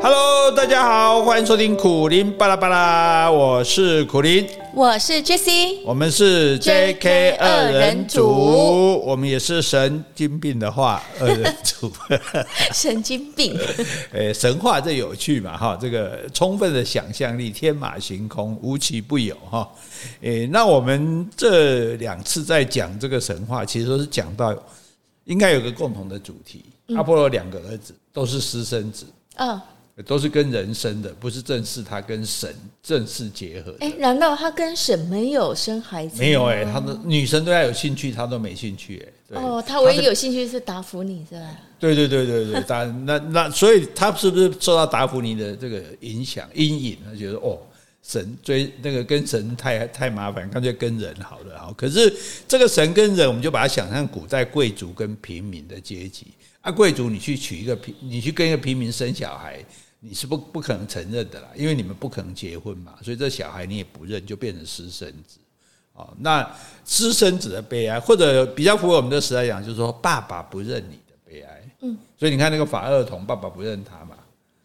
Hello，大家好，欢迎收听苦林巴拉巴拉，我是苦林，我是 Jessie，我们是 JK 二人组，我们也是神经病的话二人组，神经病，诶，神话这有趣嘛哈，这个充分的想象力，天马行空，无奇不有哈，诶，那我们这两次在讲这个神话，其实都是讲到应该有个共同的主题，阿波罗两个儿子都是私生子，嗯。都是跟人生的，不是正式他跟神正式结合。哎，难道他跟神没有生孩子？没有哎，他的女生对他有兴趣，他都没兴趣哎。哦，他唯一有兴趣是达芙妮，是吧？对对对对对，当那那所以他是不是受到达芙妮的这个影响阴影？他觉得哦，神追那个跟神太太麻烦，干脆跟人好了好。可是这个神跟人，我们就把它想象古代贵族跟平民的阶级啊，贵族你去娶一个平，你去跟一个平民生小孩。你是不不可能承认的啦，因为你们不可能结婚嘛，所以这小孩你也不认，就变成私生子。哦，那私生子的悲哀，或者比较符合我们的时代讲，就是说爸爸不认你的悲哀。嗯，所以你看那个法厄同，爸爸不认他嘛，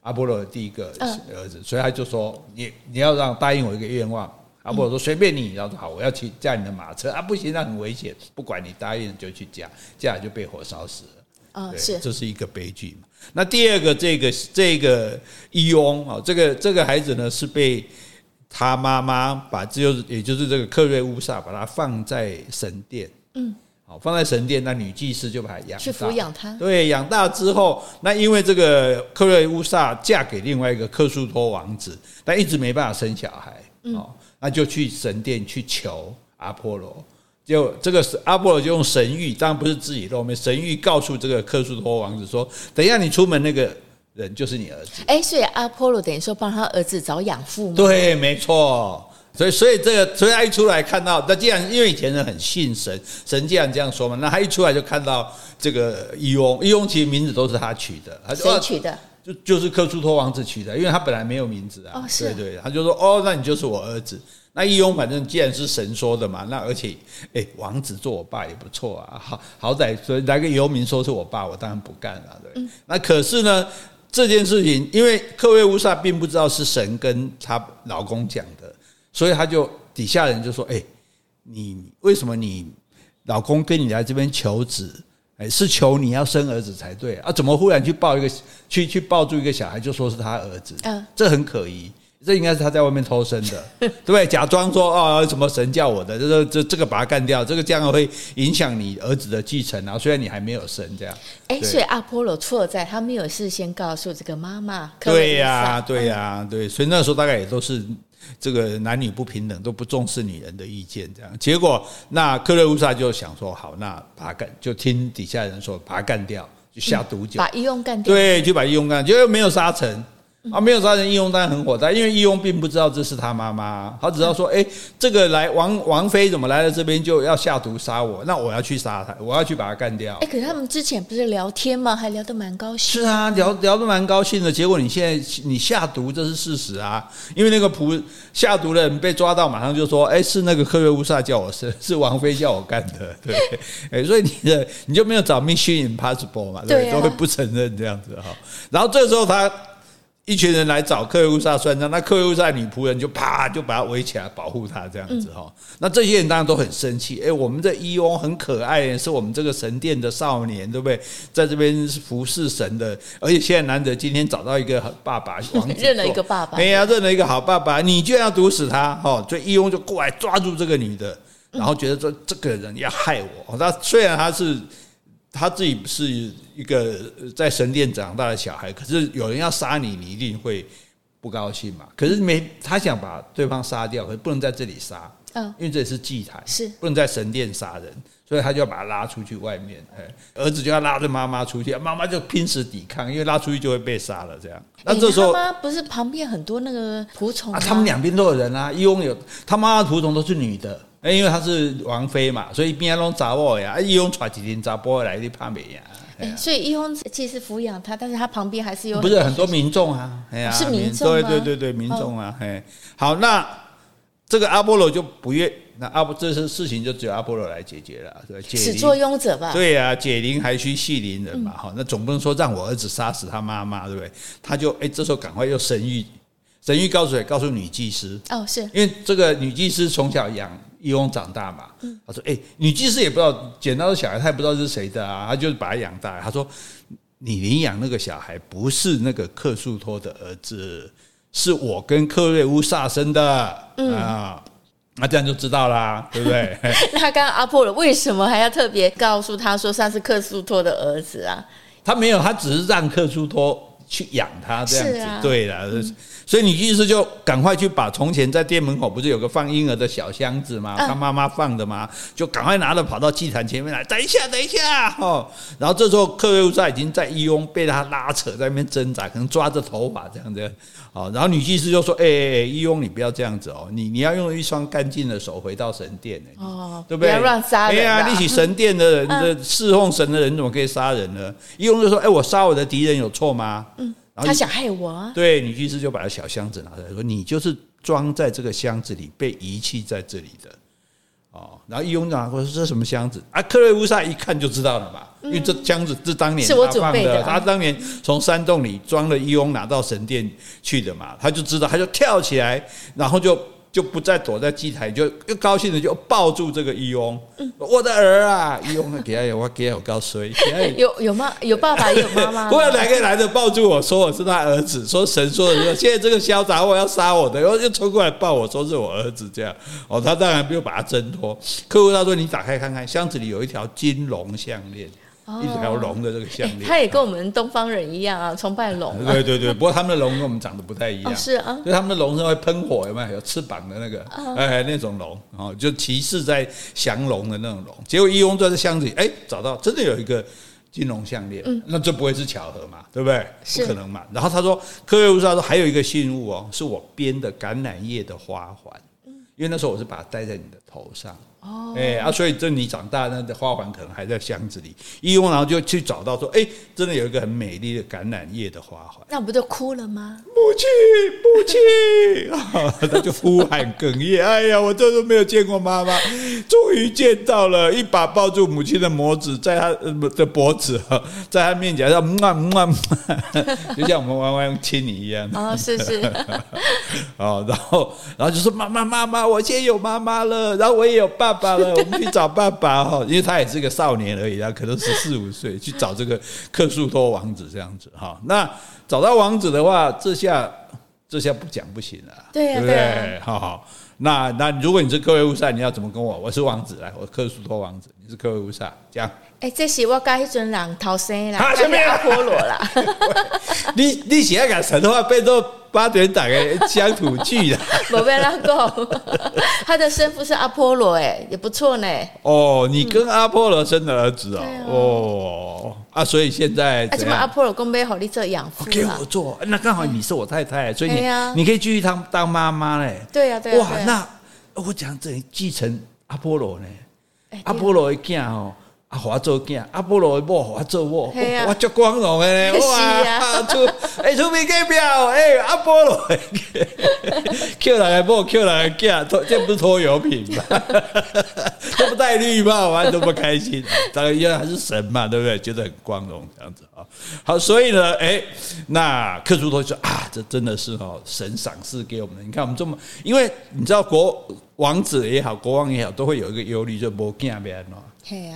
阿波罗的第一个儿子，所以他就说你你要让答应我一个愿望。阿波罗说随便你，然后说好，我要去驾你的马车啊，不行，那很危险，不管你答应就去驾，驾就被火烧死了。啊，是，这是一个悲剧嘛。那第二个，这个这个伊翁啊，这个这个孩子呢，是被他妈妈把，就是也就是这个克瑞乌萨把他放在神殿，嗯，好，放在神殿，那女祭司就把他养大，去抚养他，对，养大之后，那因为这个克瑞乌萨嫁给另外一个克苏托王子，但一直没办法生小孩，嗯，那就去神殿去求阿波罗。就这个是阿波罗就用神谕，当然不是自己露面，神谕告诉这个克苏托王子说：“等一下你出门那个人就是你儿子。”哎，所以阿波罗等于说帮他儿子找养父吗？对，没错。所以，所以这个，所以他一出来看到，那既然因为以前人很信神，神既然这样说嘛，那他一出来就看到这个伊翁，伊翁其实名字都是他取的，谁取的？就就是克苏托王子取的，因为他本来没有名字啊。哦，是。对对，他就说：“哦，那你就是我儿子。”那伊翁反正既然是神说的嘛，那而且，哎，王子做我爸也不错啊，好好歹所以来个游民说是我爸，我当然不干了，对。嗯、那可是呢，这件事情，因为克瑞乌萨并不知道是神跟她老公讲的，所以他就底下人就说，哎，你为什么你老公跟你来这边求子，哎，是求你要生儿子才对啊？怎么忽然去抱一个去去抱住一个小孩，就说是他儿子？嗯，这很可疑。这应该是他在外面偷生的，对 不对？假装说啊，什么神叫我的，这这这个把他干掉，这个这样会影响你儿子的继承啊。虽然你还没有生，这样。哎，所以阿波罗错在他没有事先告诉这个妈妈。对呀，对呀，对。所以那时候大概也都是这个男女不平等，都不重视女人的意见，这样。结果那克瑞乌萨就想说，好，那把他干，就听底下人说，把他干掉，就下毒酒，把伊翁干掉。对，就把伊翁干，结果没有杀成。啊，没有杀人，义翁当然很火大，因为义翁并不知道这是他妈妈，他只知道说，哎，这个来王王妃怎么来了这边就要下毒杀我，那我要去杀他，我要去把他干掉。哎，可是他们之前不是聊天吗？还聊得蛮高兴。是啊，聊聊得蛮高兴的，结果你现在你下毒，这是事实啊，因为那个仆下毒的人被抓到，马上就说，哎，是那个克瑞乌萨叫我生，是王妃叫我干的，对，哎，所以你的你就没有找 Mission Impossible 嘛，对，都会不承认这样子哈，然后这时候他。一群人来找克瑞乌萨算账，那克瑞乌萨女仆人就啪就把他围起来保护他这样子哈。那这些人当然都很生气，哎，我们这伊翁很可爱，是我们这个神殿的少年，对不对？在这边服侍神的，而且现在难得今天找到一个爸爸，王子 认了一个爸爸，哎呀，认了一个好爸爸，你就要毒死他哈。所以伊翁就过来抓住这个女的，然后觉得说这个人要害我。他虽然他是。他自己是一个在神殿长大的小孩，可是有人要杀你，你一定会不高兴嘛。可是没他想把对方杀掉，可是不能在这里杀，嗯，因为这里是祭坛，是不能在神殿杀人，所以他就要把他拉出去外面。哎儿子就要拉着妈妈出去，妈妈就拼死抵抗，因为拉出去就会被杀了。这样，那这时候妈妈不是旁边很多那个仆从啊？他们两边都有人啊，一翁有他妈妈的仆从都是女的。哎，因为他是王妃嘛，所以边拢查某呀。伊翁带几天查甫来，你怕没呀？哎，所以伊翁其实抚养他，但是他旁边还是有不是很多民众啊？哎呀是民众对对对对，民众啊。嘿，好，那这个阿波罗就不愿那阿波这些事情就只有阿波罗来解决了，对，始作俑者吧？对呀、啊，解铃还须系铃人嘛，哈、嗯，那总不能说让我儿子杀死他妈妈，对不对？他就哎，这时候赶快又神谕，神谕告诉谁？告诉女祭司哦，是因为这个女祭司从小养伊翁长大嘛，嗯，他说哎，女祭司也不知道捡到的小孩，他也不知道是谁的啊，他就是把他养大。他说你领养那个小孩不是那个克苏托的儿子。是我跟克瑞乌萨生的，嗯啊，那这样就知道啦，对不对？那刚刚阿波罗为什么还要特别告诉他说他是克苏托的儿子啊？他没有，他只是让克苏托去养他这样子，啊、对了。嗯所以你意思就赶快去把从前在店门口不是有个放婴儿的小箱子吗？他妈妈放的吗？就赶快拿着跑到祭坛前面来，等一下，等一下，哦。然后这时候克瑞乌萨已经在伊翁被他拉扯在那边挣扎，可能抓着头发这样子。哦，然后女祭司就说：“哎伊翁你不要这样子哦，你你要用一双干净的手回到神殿哦，对不对？不要乱杀人。哎呀，立起神殿的人的 侍奉神的人怎么可以杀人呢？伊翁就说：哎，我杀我的敌人有错吗？嗯。”他想害我啊！对，女祭司就把他小箱子拿出来，说：“你就是装在这个箱子里被遗弃在这里的。”哦，然后伊翁拿过说：“这是什么箱子？”啊，克瑞乌萨一看就知道了嘛，因为这箱子是当年是我准备的，他当年从山洞里装了伊翁拿到神殿去的嘛，他就知道，他就跳起来，然后就。就不再躲在祭台，就又高兴的就抱住这个伊翁，嗯、我的儿啊！伊翁给他有我给他有告诉，有有妈有爸爸也有妈妈，后来两个男的抱住我说我是他儿子，说神说的说现在这个嚣杂货要杀我的，然后又冲过来抱我说是我儿子这样，哦，他当然没有把他挣脱。客户他说你打开看看，箱子里有一条金龙项链。一条龙的这个项链，他也跟我们东方人一样啊，崇拜龙。对对对，不过他们的龙跟我们长得不太一样。是啊，就他们的龙是会喷火，有没有？有翅膀的那个，哎，那种龙啊，就骑士在降龙的那种龙。结果伊翁在这箱子里，哎，找到真的有一个金龙项链，那这不会是巧合嘛？对不对？不可能嘛。然后他说，科瑞乌萨说还有一个信物哦，是我编的橄榄叶的花环，因为那时候我是把它戴在你的头上。哦，哎啊，所以这你长大，那的花环可能还在箱子里。一翁然后就去找到说，哎，真的有一个很美丽的橄榄叶的花环。那不就哭了吗？母亲，母亲，他就呼喊哽咽。哎呀，我这都没有见过妈妈，终于见到了，一把抱住母亲的脖子，在他的脖子，在他面前说，嗯啊嗯啊，就像我们弯弯亲你一样。哦，是是。哦，然后然后就说妈妈妈妈，我现在有妈妈了，然后我也有爸爸。爸了，我们去找爸爸哈，因为他也是个少年而已，啊可能十四五岁，去找这个克苏托王子这样子哈。那找到王子的话，这下这下不讲不行了，对不对？好好，那那如果你是克瑞乌萨，你要怎么跟我？我是王子，来，我克苏托王子，你是克瑞乌萨，讲。哎，这是我跟那阵人逃生啦，他是阿波罗啦。你你现在讲神话变做八点档的乡土剧了。没被那个，他的生父是阿波罗，哎，也不错呢。哦，你跟阿波罗生的儿子哦，哦啊，所以现在啊，怎么阿波罗公杯好你做养父给我做，那刚好你是我太太，所以你你可以继续当当妈妈嘞。对呀，对呀。哇，那我讲这继承阿波罗呢？阿波罗一见哦。啊，我做囝，阿波罗的某，我做某，我足光荣的呢，哇！出，哎，出名代表，哎，阿波罗，Q 来个某，Q 来个囝，这这不是拖油瓶吗？都不戴绿帽，玩多么开心！当然，因为还是神嘛，对不对？觉得很光荣，这样子啊。好，所以呢，哎，那克苏托说啊，这真的是哦，神赏赐给我们。你看我们这么，因为你知道国王子也好，国王也好，都会有一个忧虑，就无囝变喏。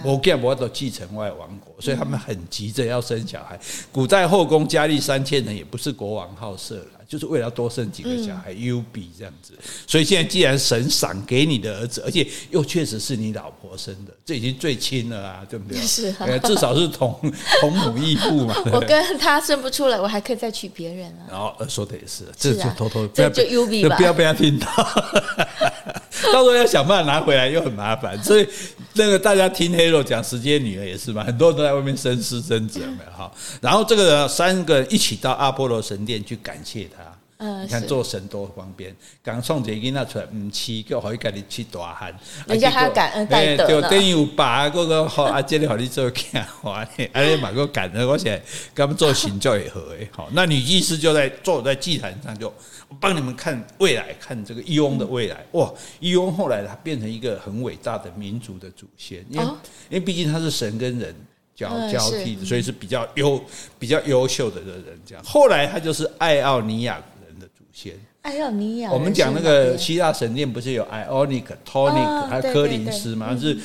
我干我都继承外王国，所以他们很急着要生小孩。古代后宫佳丽三千人，也不是国王好色了，就是为了要多生几个小孩，优比这样子。所以现在既然神赏给你的儿子，而且又确实是你老婆生的，这已经最亲了啊，对不对？是，至少是同 同母异父嘛。我跟他生不出来，我还可以再娶别人啊。然后说的也是，这就偷偷不要就优比吧，不要被他听到。到时候要想办法拿回来又很麻烦，所以那个大家听黑肉讲时间女儿也是嘛，很多人都在外面生私生子，有没有哈？然后这个三个人一起到阿波罗神殿去感谢他，嗯，你看做神多方便，刚送这囡仔出来，唔吃，就可以家己吃大汉。人家还感恩戴德就等于有爸嗰个好阿姐，你好你做看话，阿你买个感恩，我写他们做行教也好诶。好，那女祭司就在坐在祭坛上，就帮你们看未来，看这个义翁的未来。哇，义翁后来他变成一个很伟大的民族的祖先，因为、哦、因为毕竟他是神跟人。交交替的，所以是比较优比较优秀的的人，这样。后来他就是爱奥尼亚人的祖先。爱奥尼亚，我们讲那个希腊神殿不是有 ionic tonic 还有科林斯吗？是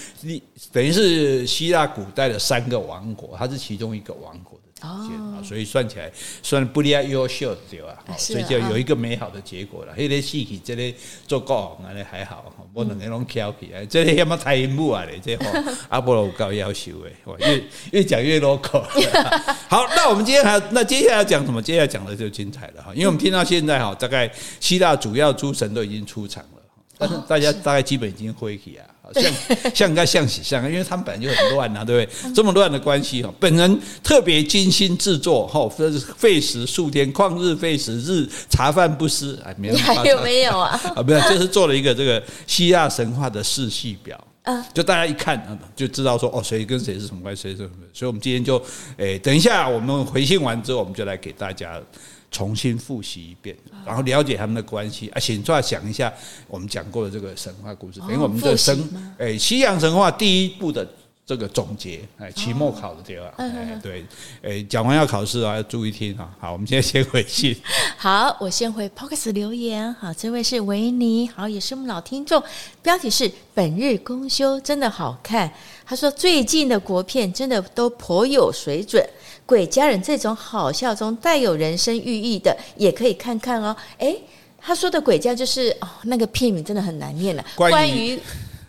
等于是希腊古代的三个王国，它是其中一个王国。哦，所以算起来算不利亚优秀对吧？所以就有一个美好的结果了。那个戏剧这里做国王啊，还好，我两个拢挑起来。这里要么太阴幕啊嘞，这吼 阿波罗高要求诶，越越讲越 local。好，那我们今天还那接下来要讲什么？接下来讲的就精彩了哈，因为我们听到现在哈，大概希腊主要诸神都已经出场了，但是大家大概基本已经恢复啊。像像应该像喜像，因为他们本来就很乱呐、啊，对不对？这么乱的关系哈，本人特别精心制作哈，费时数天，旷日费时，日茶饭不思。哎，没有，还有没有啊？啊，没有，就是做了一个这个希腊神话的世系表。嗯，就大家一看就知道说哦，谁跟谁是什么关系，谁是什么。所以，我们今天就诶，等一下我们回信完之后，我们就来给大家。重新复习一遍，然后了解他们的关系啊，请再想一下我们讲过的这个神话故事，等于我们的神诶，西洋神话第一部的这个总结，哎，期末考的对吧？哎，对，诶，讲完要考试啊，要注意听啊。好，我们现在先回信。好，我先回 Podcast 留言。好，这位是维尼，好，也是我们老听众。标题是本日公休，真的好看。他说最近的国片真的都颇有水准。鬼家人这种好笑中带有人生寓意的，也可以看看哦。哎，他说的鬼家就是哦，那个片名真的很难念了。关于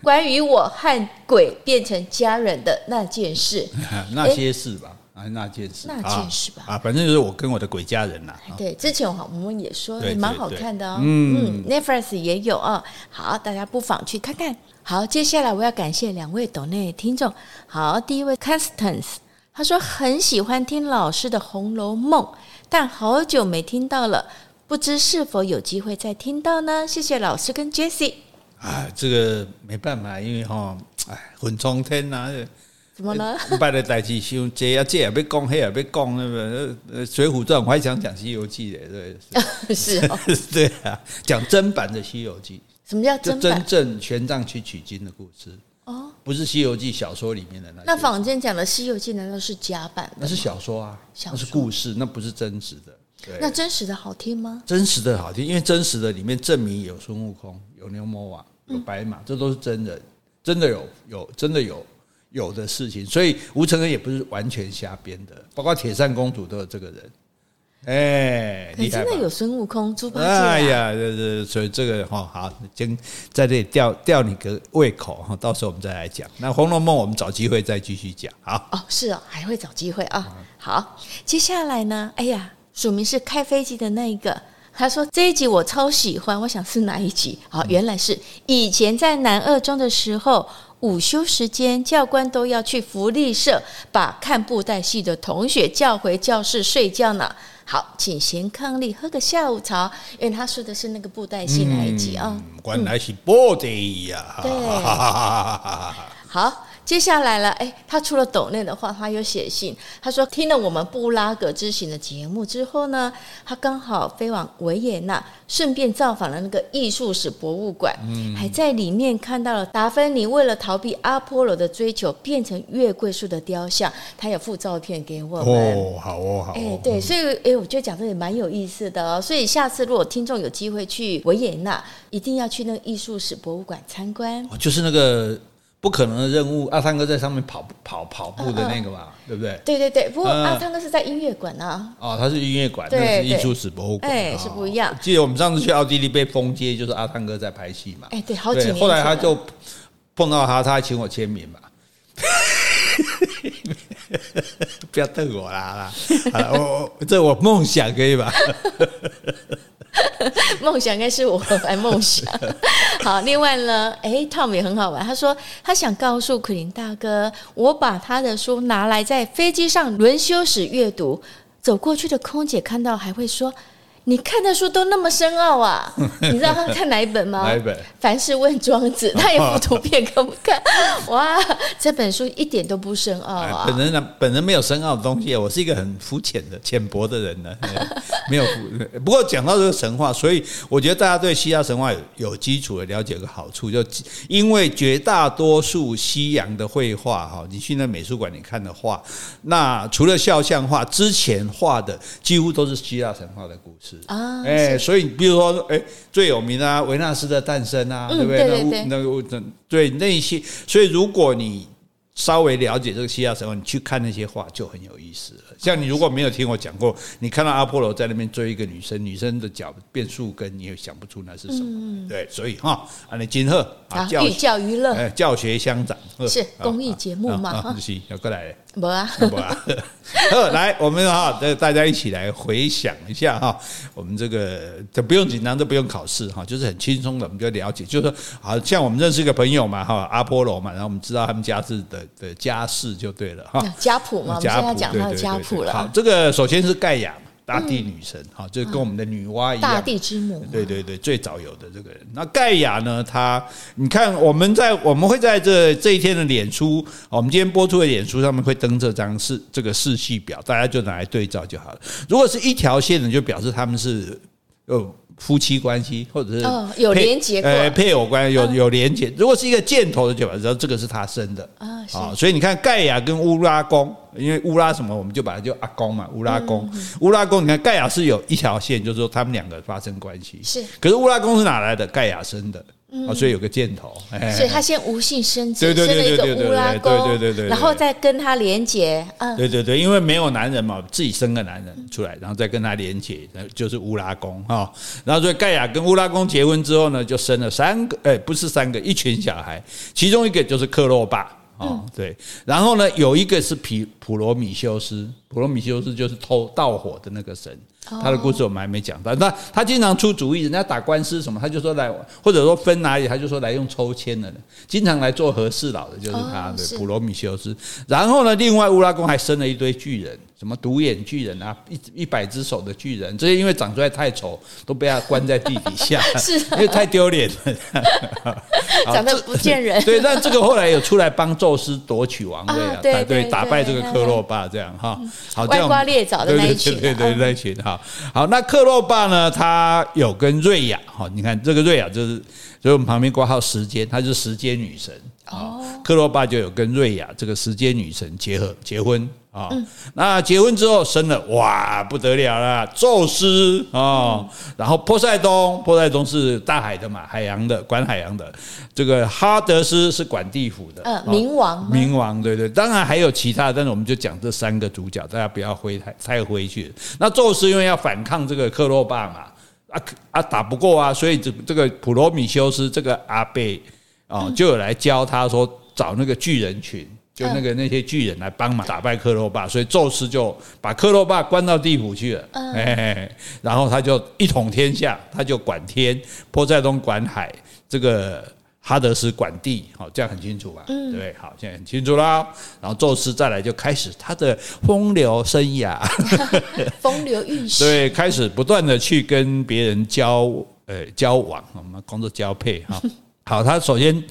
关于我和鬼变成家人的那件事，那些事吧，啊，那件事，那件事吧，啊，反正就是我跟我的鬼家人呐。对，之前我们也说也蛮好看的哦。嗯，Netflix 也有啊。好，大家不妨去看看。好，接下来我要感谢两位抖内听众。好，第一位 Constance。他说很喜欢听老师的《红楼梦》，但好久没听到了，不知是否有机会再听到呢？谢谢老师跟 Jessie。啊，这个没办法，因为哈，哎，魂冲天呐，怎么了？拜的代志修这啊这也被讲，那也被讲，那个《水浒传》我还想讲《西游记》的，对，是，哦，对啊，讲真版的《西游记》。什么叫真版？真正玄奘去取经的故事。哦，不是《西游记》小说里面的那。那坊间讲的《西游记》难道是假版？那是小说啊，那是故事，那不是真实的。对，那真实的好听吗？真实的好听，因为真实的里面证明有孙悟空、有牛魔王、有白马，这都是真人，真的有有真的有有的事情。所以吴承恩也不是完全瞎编的，包括铁扇公主都有这个人。哎，你真的有孙悟空、猪八戒？哎呀，这这，所以这个哈好，先在这里吊吊你个胃口哈，到时候我们再来讲。那《红楼梦》我们找机会再继续讲。好哦，是哦，还会找机会啊。好，接下来呢？哎呀，署名是开飞机的那一个，他说这一集我超喜欢，我想是哪一集？好，原来是以前在南二中的时候，午休时间教官都要去福利社把看布袋戏的同学叫回教室睡觉呢。好，请贤伉俪喝个下午茶，因为他说的是那个布袋戏那一集啊。原来是布袋呀。对，好。接下来了，哎，他除了抖内的话，他有写信。他说听了我们布拉格之行的节目之后呢，他刚好飞往维也纳，顺便造访了那个艺术史博物馆，嗯、还在里面看到了达芬尼为了逃避阿波罗的追求，变成月桂树的雕像。他有附照片给我们。哦，好哦，好哦。哎，对，所以哎，我觉得讲的也蛮有意思的哦。所以下次如果听众有机会去维也纳，一定要去那个艺术史博物馆参观。就是那个。不可能的任务，阿汤哥在上面跑跑跑步的那个嘛，对不对？对对对，不过阿汤哥是在音乐馆啊。哦，他是音乐馆，那是艺术史博物馆，哎，是不一样。记得我们上次去奥地利被封街，就是阿汤哥在拍戏嘛。哎，对，好几年。后来他就碰到他，他还请我签名嘛。不要瞪我啦！我这我梦想可以吧？梦想应该是我来梦想。好，另外呢，哎，Tom 也很好玩。他说他想告诉奎林大哥，我把他的书拿来在飞机上轮休时阅读，走过去的空姐看到还会说：“你看的书都那么深奥啊？你知道他看哪一本吗？哪一本？凡是问庄子，他也附图片给我们看。哇，这本书一点都不深奥啊！本人呢，本人没有深奥的东西，我是一个很肤浅的、浅薄的人呢，没有。不过讲到这个神话，所以我觉得大家对希腊神话有有基础的了解，有个好处，就因为绝大多数西洋的绘画哈，你去那美术馆你看的画，那除了肖像画之前画的，几乎都是希腊神话的故事啊。哎，所以比如说，哎，最有名的啊，维纳斯的诞生啊，对不对？那那个对那些，所以如果你稍微了解这个希腊神话，你去看那些画就很有意思了。像你如果没有听我讲过，你看到阿波罗在那边追一个女生，女生的脚变树根，你也想不出那是什么。嗯、对，所以哈，啊，你今后啊，寓教于乐，哎，教学相长，是公益节目嘛？啊，是要过来。没啊，没啊。好，来，我们哈，大家一起来回想一下哈，我们这个这不用紧张，这不用考试哈，就是很轻松的，我们就了解，就是说，好像我们认识一个朋友嘛哈，阿波罗嘛，然后我们知道他们家是的的家世就对了哈，家谱嘛，家谱，讲到家谱了。好，这个首先是盖亚。大地女神，好，就跟我们的女娲一样，大地之母。对对对，最早有的这个人。那盖亚呢？她，你看，我们在我们会在这这一天的脸书，我们今天播出的脸书上面会登这张是这个世系表，大家就拿来对照就好了。如果是一条线的，就表示他们是哦。夫妻关系，或者是哦有连结，呃配偶关系有有连结。如果是一个箭头的，就知道这个是他生的啊。所以你看盖亚跟乌拉宫，因为乌拉什么，我们就把它叫阿公嘛。乌拉宫，乌拉宫，你看盖亚是有一条线，就是说他们两个发生关系。是，可是乌拉宫是哪来的？盖亚生的。啊，所以有个箭头，所以他先无性生殖，生了一个乌拉宫，对对对，然后再跟他连结，嗯，对对对，因为没有男人嘛，自己生个男人出来，然后再跟他连结，就是乌拉宫哈。然后所以盖亚跟乌拉宫结婚之后呢，就生了三个，哎，不是三个，一群小孩，其中一个就是克洛巴，哦，对，然后呢，有一个是皮普罗米修斯，普罗米修斯就是偷盗火的那个神。他的故事我们还没讲到，那他经常出主意，人家打官司什么，他就说来，或者说分哪里，他就说来用抽签的，经常来做和事佬的，就是他的普罗米修斯。然后呢，另外乌拉宫还生了一堆巨人，什么独眼巨人啊，一一百只手的巨人，这些因为长出来太丑，都被他关在地底下，是因为太丢脸了，长得不见人。对，但这个后来有出来帮宙斯夺取王位啊，对对，打败这个克洛巴这样哈，好，歪瓜裂枣的那一群，对对对，那一群哈。好，那克洛巴呢？他有跟瑞亚，哈，你看这个瑞亚就是，所以我们旁边挂号时间，她是时间女神哦。克洛巴就有跟瑞亚这个时间女神结合结婚啊。那结婚之后生了，哇，不得了了，宙斯啊，然后波塞冬，波塞冬是大海的嘛，海洋的，管海洋的。这个哈德斯是管地府的，嗯，冥王，冥王，对对，当然还有其他，但是我们就讲这三个主角，大家不要灰太太灰去。那宙斯因为要反抗这个克洛巴嘛，啊啊打不过啊，所以这这个普罗米修斯这个阿贝啊，就有来教他说找那个巨人群，就那个那些巨人来帮忙打败克洛巴，所以宙斯就把克洛巴关到地府去了，哎，然后他就一统天下，他就管天，波塞冬管海，这个。哈德斯管地，好，这样很清楚吧？嗯，对，好，现在很清楚啦。然后宙斯再来就开始他的风流生涯，风流韵事。对，开始不断的去跟别人交呃交往，我们工作交配哈。好，他首先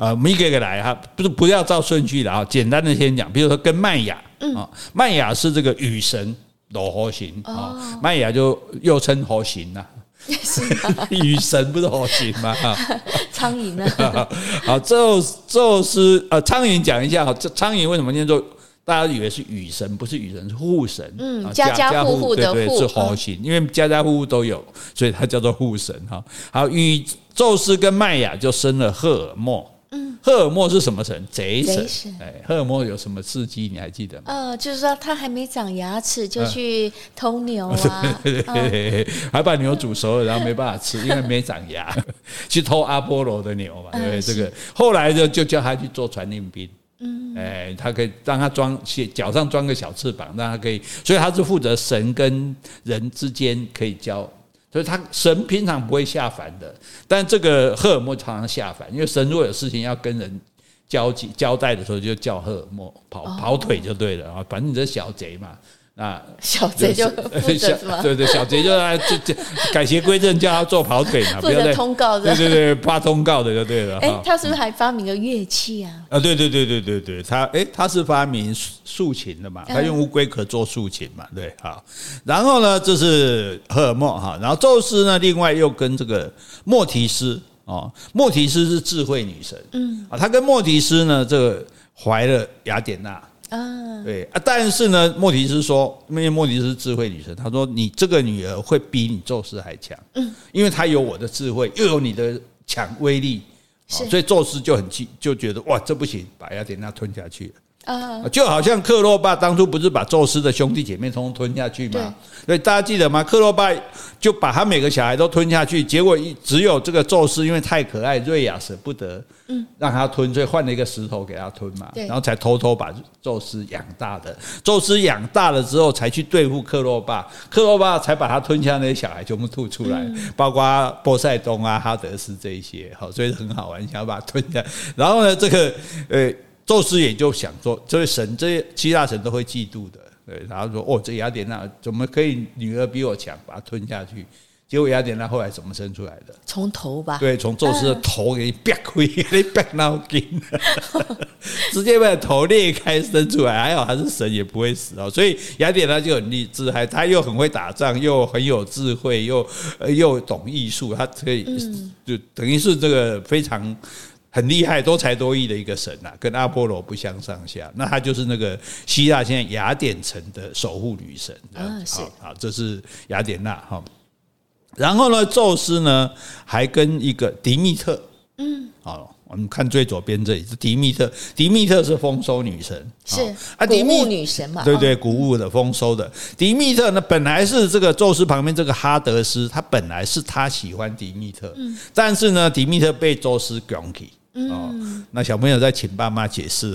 呃，我们一个一个来哈，不是不要照顺序的啊，简单的先讲，比如说跟麦雅啊，麦雅是这个雨神，罗喉型啊，麦雅就又称喉型呐。雨神不是火星吗？苍蝇呢？好，宙宙斯呃，苍蝇讲一下哈，这苍蝇为什么念作？大家以为是雨神，不是雨神，是护神。嗯，家家户户的户是火星，因为家家户户都有，所以它叫做护神哈。好，与宙斯跟麦雅就生了赫尔墨。嗯，赫尔墨是什么神？贼神。哎，赫尔墨有什么事迹？你还记得吗？呃，就是说他还没长牙齿就去偷牛啊，对对对，还把牛煮熟了，然后没办法吃，因为没长牙，去偷阿波罗的牛嘛。对，这个后来就就叫他去做传令兵。嗯，哎，他可以让他装脚上装个小翅膀，让他可以，所以他是负责神跟人之间可以交。所以他神平常不会下凡的，但这个赫尔墨常常下凡，因为神如果有事情要跟人交际交代的时候，就叫赫尔墨跑跑腿就对了啊，反正你这小贼嘛，啊，小贼就负责什么？对对，小贼就来就就改邪归正，叫他做跑腿嘛，负责 通告的。对对对，发通告的就对了。哎，他是不是还发明个乐器啊？啊，对对对对对对，他哎，他是发明竖琴的嘛，他用乌龟壳做竖琴嘛，对，好。然后呢，这是赫尔墨哈，然后宙斯呢，另外又跟这个莫提斯哦，莫提斯是智慧女神，嗯啊，他跟莫提斯呢，这个怀了雅典娜。啊，对啊，但是呢，莫提斯说，因为莫提斯是智慧女神，她说你这个女儿会比你宙斯还强，嗯，因为她有我的智慧，又有你的强威力，所以宙斯就很气，就觉得哇，这不行，把雅典娜吞下去了。啊，就好像克洛巴当初不是把宙斯的兄弟姐妹通通吞下去吗？所以大家记得吗？克洛巴就把他每个小孩都吞下去，结果只有这个宙斯因为太可爱，瑞亚舍不得，嗯，让他吞，所以换了一个石头给他吞嘛，然后才偷偷把宙斯养大的。宙斯养大了之后，才去对付克洛巴，克洛巴才把他吞下那些小孩全部吐出来，包括波塞冬啊、哈德斯这一些，好，所以很好玩，想要把他吞下。然后呢，这个呃。宙斯也就想说，这位神，这些希腊神都会嫉妒的，对。然后说，哦，这雅典娜怎么可以女儿比我强，把她吞下去？结果雅典娜后来怎么生出来的？从头吧？对，从宙斯的头给你 掰开，给你掰脑筋，直接把头裂开生出来。还好他是神，也不会死哦。所以雅典娜就很励志，还他又很会打仗，又很有智慧，又又懂艺术，他可以就等于是这个非常。很厉害，多才多艺的一个神呐、啊，跟阿波罗不相上下。那他就是那个希腊现在雅典城的守护女神。啊，是啊，这是雅典娜哈。然后呢，宙斯呢还跟一个迪密特，嗯，好，我们看最左边这里是迪密特，迪密特是丰收女神，是啊，谷物女神嘛，对对，谷物的丰收的。迪密特呢，本来是这个宙斯旁边这个哈德斯，他本来是他喜欢迪密特，嗯，但是呢，迪密特被宙斯拱起。哦，那小朋友在请爸妈解释。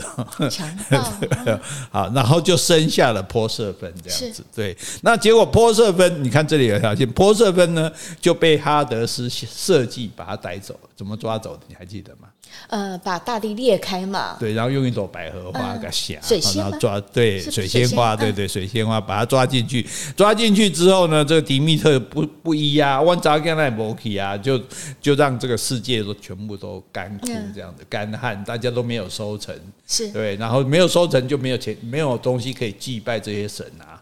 强暴，好，然后就生下了波色芬这样子。对，那结果波色芬，你看这里有条线，波色芬呢就被哈德斯设计把他带走，怎么抓走的？你还记得吗？呃，把大地裂开嘛。对，然后用一朵百合花给吓，水仙，然后抓对水仙花，对对水仙花，把它抓进去。抓进去之后呢，这个迪密特不不依啊，万扎根奈摩奇啊，就就让这个世界都全部都干枯。这样的干旱，大家都没有收成，是对，然后没有收成就没有钱，没有东西可以祭拜这些神啊。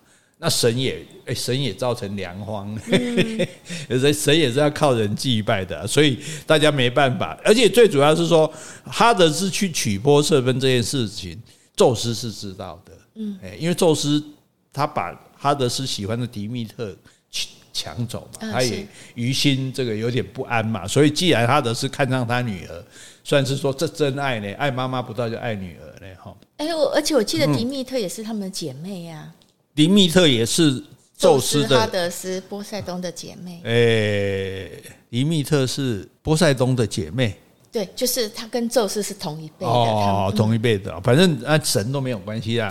那神也，哎，神也造成粮荒，神神也是要靠人祭拜的，所以大家没办法。而且最主要是说，哈德斯去娶波色芬这件事情，宙斯是知道的，嗯，哎，因为宙斯他把哈德斯喜欢的迪密特抢走嘛，他也于心这个有点不安嘛，所以既然哈德斯看上他女儿，算是说这真爱呢，爱妈妈不到就爱女儿呢，哈。哎，我而且我记得迪密特也是他们的姐妹呀，迪密特也是宙斯的哈德斯波塞冬的姐妹。哎，迪密特是波塞冬的姐妹，对，就是他跟宙斯是同一辈的，哦，同一辈的，反正啊神都没有关系啊，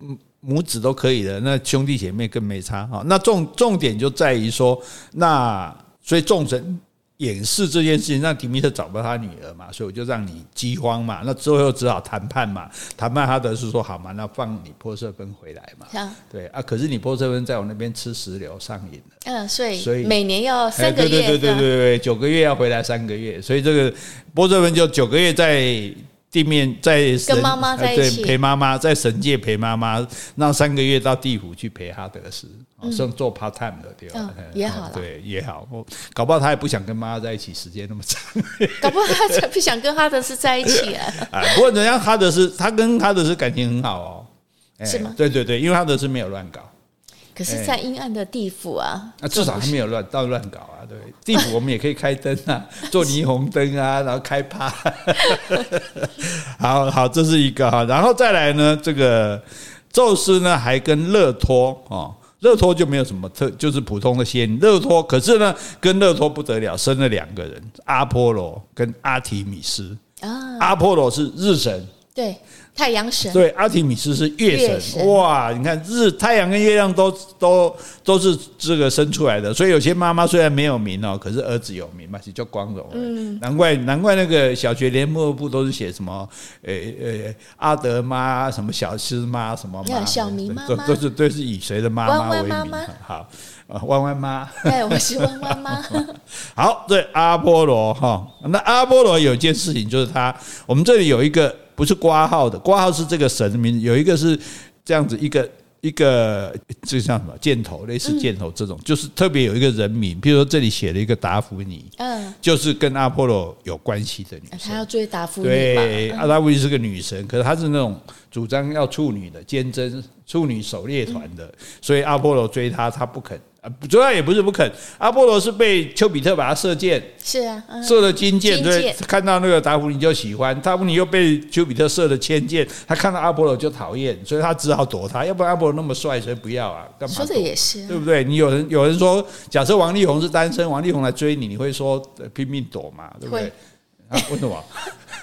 嗯。母子都可以的，那兄弟姐妹更没差哈。那重重点就在于说，那所以众神掩饰这件事情，让提米特找不到他女儿嘛，所以我就让你饥荒嘛。那最后只好谈判嘛，谈判哈德是说好嘛，那放你波色芬回来嘛。对啊，可是你波色芬在我那边吃石榴上瘾了。嗯，所以所以每年要三个月，对对对对对对，九个月要回来三个月，所以这个波色芬就九个月在。地面在神跟妈妈在一起，陪妈妈在神界陪妈妈，让三个月到地府去陪哈德斯，算、嗯、做 part time 的对吧？嗯、也好，对也好。搞不好他也不想跟妈妈在一起，时间那么长。搞不好他才不想跟哈德斯在一起啊！啊，不过人家哈德斯，他跟哈德斯感情很好哦。是吗？对对对，因为哈德斯没有乱搞。可是，在阴暗的地府啊，那至少还没有乱到乱搞啊。对，地府我们也可以开灯啊，做霓虹灯啊，然后开趴。好好，这是一个哈，然后再来呢，这个宙斯呢还跟勒托哦，勒托就没有什么特，就是普通的仙。勒托可是呢，跟勒托不得了，生了两个人，阿波罗跟阿提米斯啊。阿波罗是日神，对。太阳神对，阿提米斯是月神，哇！你看日太阳跟月亮都都都是这个生出来的，所以有些妈妈虽然没有名哦，可是儿子有名嘛，就叫光荣。嗯，难怪难怪那个小学联络部都是写什么，诶、欸、诶，阿德妈什么小诗妈什么妈，小明妈妈都是都是以谁的妈妈为名？好，弯弯妈，对，我是弯弯妈。好，对阿波罗哈，那阿波罗有一件事情就是他，我们这里有一个。不是挂号的，挂号是这个神的名，有一个是这样子，一个一个，就像什么？箭头，类似箭头这种，就是特别有一个人名，比如说这里写了一个达芙妮，嗯，就是跟阿波罗有关系的女生，他要追达芙妮，对，阿达芙妮是个女神，可是她是那种主张要处女的坚贞处女狩猎团的，所以阿波罗追她，她不肯。主要也不是不肯，阿波罗是被丘比特把他射箭，是啊，嗯、射了金箭，所以看到那个达芙妮就喜欢，达芙妮又被丘比特射了千箭，他看到阿波罗就讨厌，所以他只好躲他，要不然阿波罗那么帅，所以不要啊，干嘛？说的也是、啊，对不对？你有人有人说，假设王力宏是单身，王力宏来追你，你会说拼命躲嘛，对不对？啊，为什么？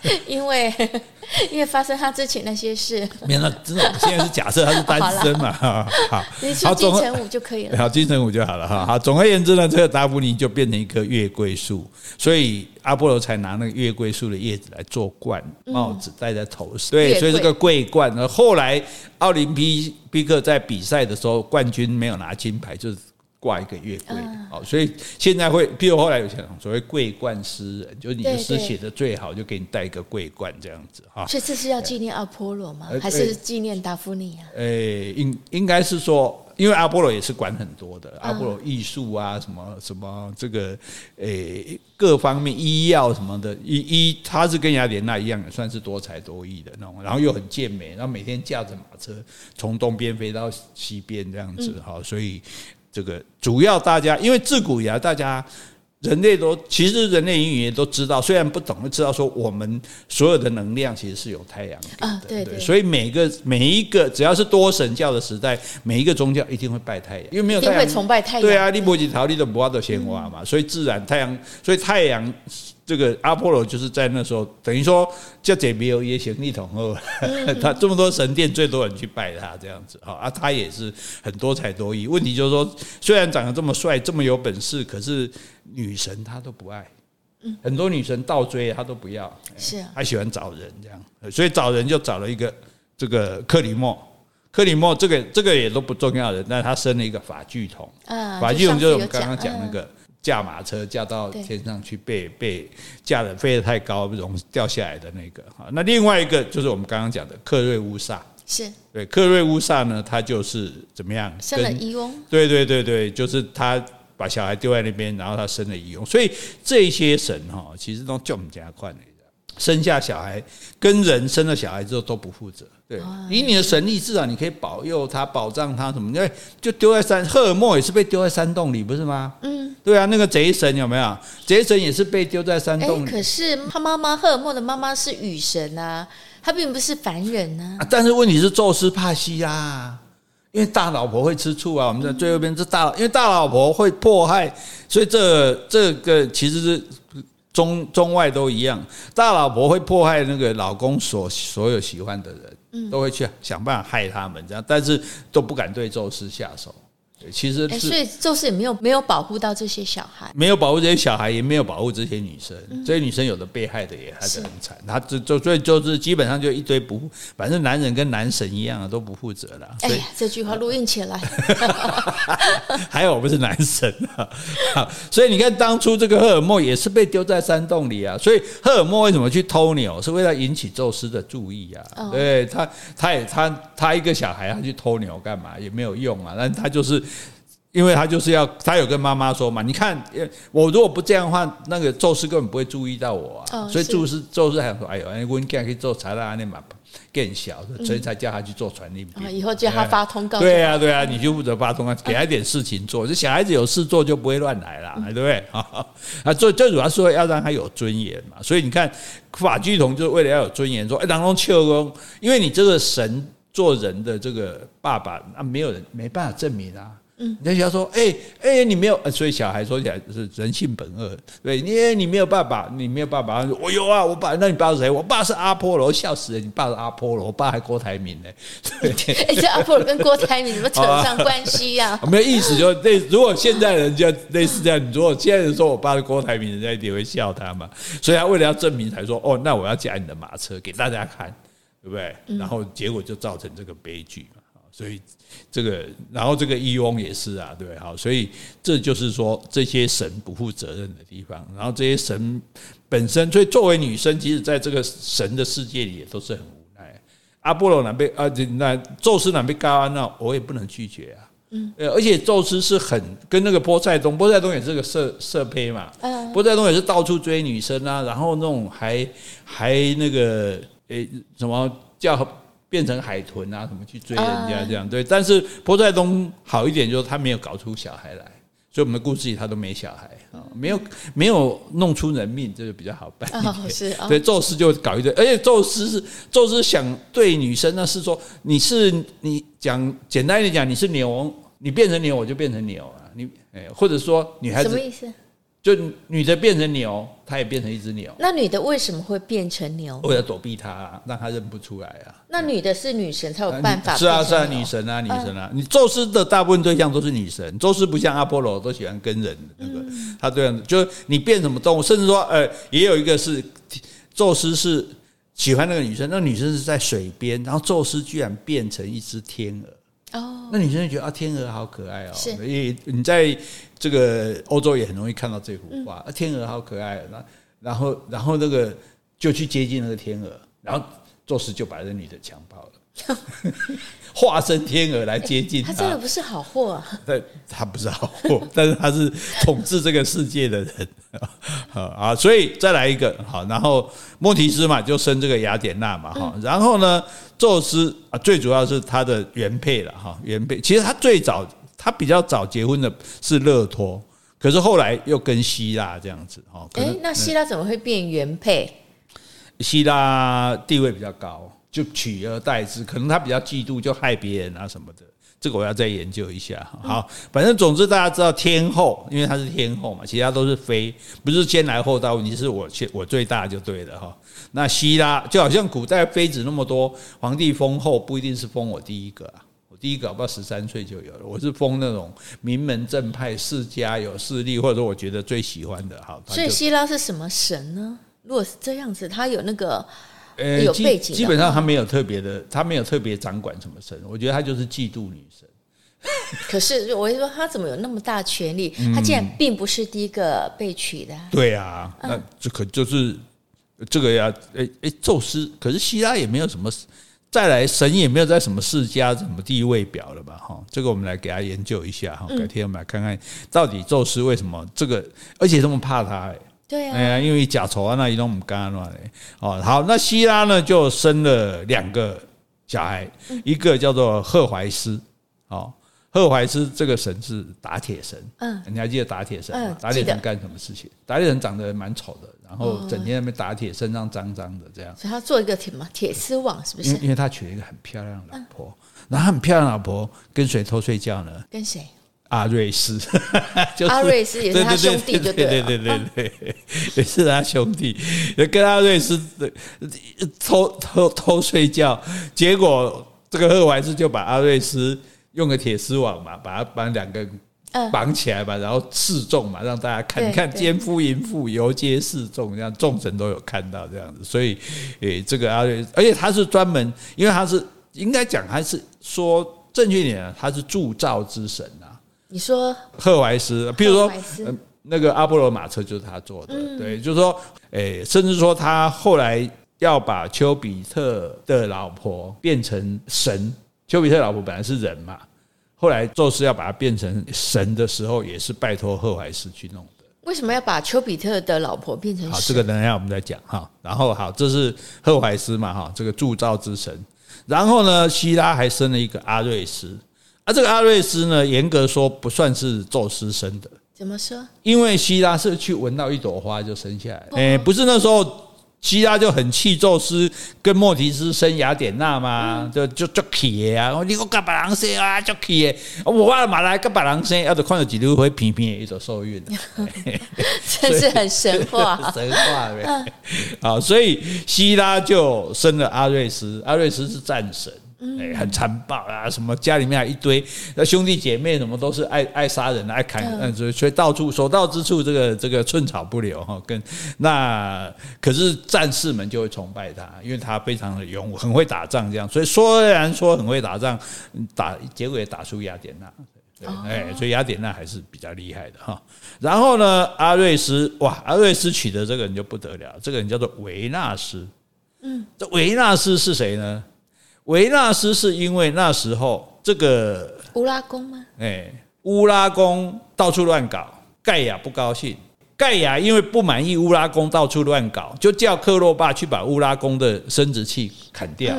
因为 因为发生他之前那些事，没有，真的现在是假设他是单身嘛，好，好，你说金城武就可以了，好，金城武就好了哈，好，总而言之呢，这个达芙妮就变成一棵月桂树，所以阿波罗才拿那个月桂树的叶子来做冠帽子戴在头上，对，所以这个桂冠，而后来奥林匹匹克在比赛的时候，冠军没有拿金牌，就是。挂一个月桂，哦，所以现在会，比如后来有讲所谓桂冠诗人，就是你的诗写得最好，就给你戴一个桂冠这样子哈。所以这是要纪念阿波罗吗？还是纪念达芙妮啊？诶，应应该是说，因为阿波罗也是管很多的，阿波罗艺术啊，什么什么这个诶各方面医药什么的，医医他是跟雅典娜一样，也算是多才多艺的那种，然后又很健美，然后每天驾着马车从东边飞到西边这样子哈，所以。这个主要大家，因为自古以来大家人类都其实人类隐隐也都知道，虽然不懂，会知道说我们所有的能量其实是有太阳的，对对。所以每个每一个只要是多神教的时代，每一个宗教一定会拜太阳，因为没有太阳，会崇拜太阳。对啊，你不去逃离的不阿的鲜花嘛，所以自然太阳，所以太阳。这个阿波罗就是在那时候，等于说叫这没有也行一统后，他这么多神殿，最多人去拜他这样子啊，他也是很多才多艺。问题就是说，虽然长得这么帅，这么有本事，可是女神他都不爱，很多女神倒追他都不要，是。啊，他喜欢找人这样，所以找人就找了一个这个克里莫，克里莫这个这个也都不重要的，但他生了一个法巨童，法巨童就是我们刚刚讲那个。驾马车驾到天上去，被被驾的飞得太高，容易掉下来的那个。哈，那另外一个就是我们刚刚讲的克瑞乌萨，是对克瑞乌萨呢，他就是怎么样生了遗翁？对对对对，就是他把小孩丢在那边，然后他生了遗翁。所以这些神哈，其实都叫我们家快的。生下小孩跟人生了小孩之后都不负责，对，以你的神力，至少你可以保佑他、保障他什么？因为就丢在山，赫尔墨也是被丢在山洞里，不是吗？嗯，对啊，那个贼神有没有？贼神也是被丢在山洞里。可是他妈妈赫尔墨的妈妈是雨神啊，他并不是凡人呢、啊。但是问题是宙斯怕西啊，因为大老婆会吃醋啊。我们在最后边这大，因为大老婆会迫害，所以这这个其实是。中中外都一样，大老婆会迫害那个老公所所有喜欢的人，都会去想办法害他们，这样，但是都不敢对宙斯下手。其实，所以宙斯也没有没有保护到这些小孩，没有保护这些小孩，也没有保护这些女生。这些女生有的被害的也还是很惨。他就就所以就是基本上就一堆不，反正男人跟男神一样都不负责了。哎呀，这句话录音起来，还有我不是男神啊。所以你看，当初这个赫尔墨也是被丢在山洞里啊。所以赫尔墨为什么去偷牛，是为了引起宙斯的注意啊。对他，他也他他一个小孩，他去偷牛干嘛也没有用啊。但他就是。因为他就是要，他有跟妈妈说嘛，你看，我如果不这样的话，那个宙斯根本不会注意到我啊。哦、所以宙斯宙斯还说，哎呦，我应该可以做才啦，那嘛更小，所以才叫他去做传令兵。以后叫他发通告。对啊，对啊，你就负责发通告，给他一点事情做。这小孩子有事做就不会乱来了，对不对？啊，最最主要是要让他有尊严嘛。所以你看，法巨同就是为了要有尊严，说哎，当中秋公，因为你这个神做人的这个爸爸，那没有人没办法证明啊。嗯，人家说，哎、欸、哎、欸，你没有，所以小孩说起来是人性本恶，对，你你没有爸爸，你没有爸爸，我有啊，我爸，那你爸是谁？我爸是阿波罗，笑死了，你爸是阿波罗，我爸还郭台铭呢。对，哎，这阿波罗跟郭台铭怎么扯上关系呀、啊？没有意思，就类，如果现在人家类似这样，如果现在人说我爸是郭台铭，人家一定会笑他嘛。所以他为了要证明，才说，哦，那我要驾你的马车给大家看，对不对？然后结果就造成这个悲剧嘛。所以这个，然后这个义翁也是啊，对，好，所以这就是说这些神不负责任的地方。然后这些神本身，所以作为女生，其实在这个神的世界里也都是很无奈。阿波罗那边啊，那宙斯那边高安，那我也不能拒绝啊。嗯，而且宙斯是很跟那个波塞冬，波塞冬也是个色色胚嘛。嗯，波塞冬也是到处追女生啊，然后那种还还那个诶什么叫。变成海豚啊，什么去追人家这样对？但是波塞冬好一点，就是他没有搞出小孩来，所以我们的故事里他都没小孩啊，没有没有弄出人命，这就比较好办一点。是，对，宙斯就搞一堆，而且宙斯是宙斯想对女生呢，是说你是你讲简单一点讲，你是牛，你变成牛我就变成牛啊，你哎，或者说女孩子什么意思？就女的变成牛，她也变成一只牛。那女的为什么会变成牛？为了躲避他，啊，让他认不出来啊。那女的是女神才有办法。是啊，是啊，女神啊，女神啊。你宙斯的大部分对象都是女神，宙斯不像阿波罗都喜欢跟人的那个，他这样子，就是你变什么动物，甚至说，呃，也有一个是宙斯是喜欢那个女生，那个女生是在水边，然后宙斯居然变成一只天鹅。哦，那女生就觉得啊，天鹅好可爱哦。是，因为你在这个欧洲也很容易看到这幅画，啊，天鹅好可爱。那然后然后那个就去接近那个天鹅，然后宙斯就把那女的强暴了。化身天鹅来接近他，他真的不是好货啊！对，他不是好货，但是他是统治这个世界的人 啊！所以再来一个好，然后莫提斯嘛，就生这个雅典娜嘛哈，然后呢，宙斯啊，最主要是他的原配了哈，原配其实他最早他比较早结婚的是勒托，可是后来又跟希腊这样子哈。哎，那希腊怎么会变原配？希腊地位比较高。就取而代之，可能他比较嫉妒，就害别人啊什么的。这个我要再研究一下。好，反正总之大家知道天后，因为她是天后嘛，其他都是妃，不是先来后到，问题是我先我最大就对了哈。那希拉就好像古代妃子那么多，皇帝封后不一定是封我第一个啊，我第一个我不知道十三岁就有了，我是封那种名门正派世家有势力，或者说我觉得最喜欢的哈。所以希拉是什么神呢？如果是这样子，他有那个。呃，有背景，基本上他没有特别的，他没有特别掌管什么神，我觉得他就是嫉妒女神。可是我就说他怎么有那么大权力？他竟然并不是第一个被娶的。对啊，那这可就是这个呀，诶诶，宙斯，可是希拉也没有什么，再来神也没有在什么世家什么地位表了吧？哈，这个我们来给他研究一下哈，改天我们来看看到底宙斯为什么这个，而且这么怕他哎。对啊，哎呀，因为假丑啊，那一种唔干了嘞。哦，好，那希拉呢就生了两个小孩，一个叫做赫怀斯。哦，赫怀斯这个神是打铁神。嗯，你还记得打铁神吗？打铁神干什么事情？打铁神长得蛮丑的，然后整天在那边打铁，身上脏脏的这样。所以他做一个铁嘛，铁丝网是不是？因为因为他娶了一个很漂亮的老婆，然后很漂亮的老婆跟谁偷睡觉呢？跟谁？阿瑞斯，就是阿瑞斯也是他兄弟，就对对对对对，也是他兄弟，跟阿瑞斯偷偷偷睡觉，结果这个赫怀斯就把阿瑞斯用个铁丝网嘛，把他把两个绑起来嘛，然后示众嘛，让大家看，看奸夫淫妇游街示众，这样众神都有看到这样子，所以诶，这个阿瑞斯，而且他是专门，因为他是应该讲还是说正确一点，他是铸造之神啊。你说赫淮斯，比如说那个阿波罗马车就是他做的，对，就是说，诶，甚至说他后来要把丘比特的老婆变成神，丘比特老婆本来是人嘛，后来宙斯要把它变成神的时候，也是拜托赫淮斯去弄的。为什么要把丘比特的老婆变成神？好，这个等一下我们再讲哈。然后好，这是赫淮斯嘛哈，这个铸造之神。然后呢，希拉还生了一个阿瑞斯。那、啊、这个阿瑞斯呢，严格说不算是宙斯生的。怎么说？因为希拉是去闻到一朵花就生下来。哎，不是那时候希拉就很气宙斯跟莫提斯生雅典娜嘛，就就就气啊！你给我干别人生啊，就气！我话马来跟别人生，要是看到几度会平平的一种受孕，真是很神话，神话呗。好，所以希拉就生了阿瑞斯，阿瑞斯是战神。哎，很残暴啊！什么家里面还一堆那兄弟姐妹，什么都是爱爱杀人、爱砍人，所以所以到处所到之处，这个这个寸草不留哈。跟那可是战士们就会崇拜他，因为他非常的勇武，很会打仗。这样，所以虽然说很会打仗，打结果也打输雅典娜。对，哎，所以雅典娜还是比较厉害的哈。然后呢，阿瑞斯哇，阿瑞斯娶的这个人就不得了，这个人叫做维纳斯。嗯，这维纳斯是谁呢？维纳斯是因为那时候这个乌拉宫吗？哎，乌拉宫到处乱搞，盖亚不高兴。盖亚因为不满意乌拉宫到处乱搞，就叫克洛巴去把乌拉宫的生殖器砍掉。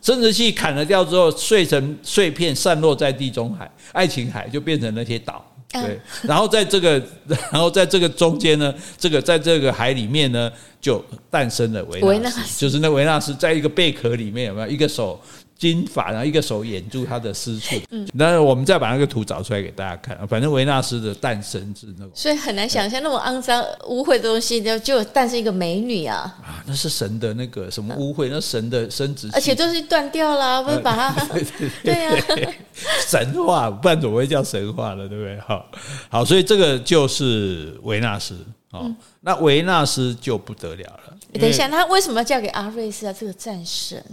生殖器砍了掉之后，碎成碎片，散落在地中海、爱琴海，就变成那些岛。对，然后在这个，然后在这个中间呢，这个在这个海里面呢，就诞生了维纳斯，就是那维纳斯在一个贝壳里面有没有一个手？金发，然后一个手掩住他的私处。嗯，那我们再把那个图找出来给大家看。反正维纳斯的诞生是那种，所以很难想象那么肮脏污秽的东西，就就诞生一个美女啊！啊，那是神的那个什么污秽？那神的生殖器，而且都是断掉了，不是把它？对对对，对啊，神话，不然怎么会叫神话了？对不对？好，好，所以这个就是维纳斯。哦，那维纳斯就不得了了。等一下，他为什么要嫁给阿瑞斯啊？这个战神。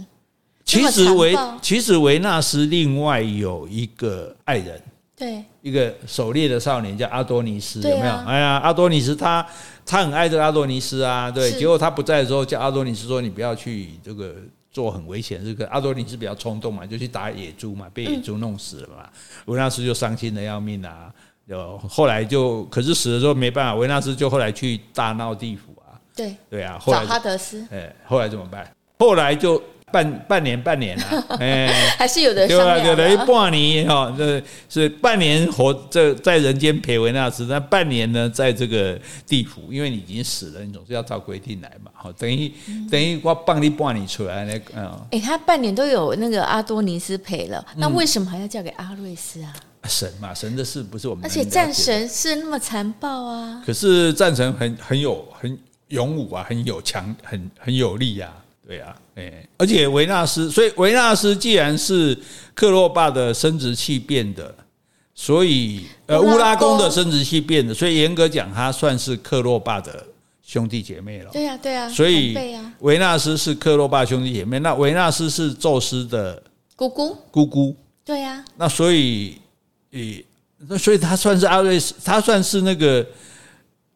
其实维其实维纳斯另外有一个爱人，对，一个狩猎的少年叫阿多尼斯，有没有？哎呀，阿多尼斯他他很爱这个阿多尼斯啊，对。结果他不在的时候，叫阿多尼斯说：“你不要去这个做很危险。”这个阿多尼斯比较冲动嘛，就去打野猪嘛，被野猪弄死了嘛。维纳斯就伤心的要命啊，就后来就可是死的时候没办法，维纳斯就后来去大闹地府啊，对对啊，找哈德斯。哎，后来怎么办？后来就。半半年半年啊，哎，还是有的商量的。对，半年哈，这是半年活这在人间陪维纳斯，那半年呢，在这个地府，因为你已经死了，你总是要照规定来嘛。好，等于等于我帮你半年出来那个。哎，他半年都有那个阿多尼斯陪了，那为什么还要嫁给阿瑞斯啊？神嘛，神的事不是我们。而且战神是那么残暴啊。可是战神很很有很勇武啊，很有强，很很有力啊。对啊，哎，而且维纳斯，所以维纳斯既然是克洛巴的生殖器变的，所以呃乌拉宫的生殖器变的，所以严格讲，他算是克洛巴的兄弟姐妹了。对呀，对呀。所以维纳斯是克洛巴兄弟姐妹，那维纳斯是宙斯的姑姑。姑姑。对呀。那所以，诶，那所以他算是阿瑞斯，他算是那个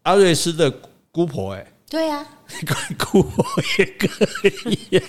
阿瑞斯的姑婆，哎。对呀。姑婆也可以呀，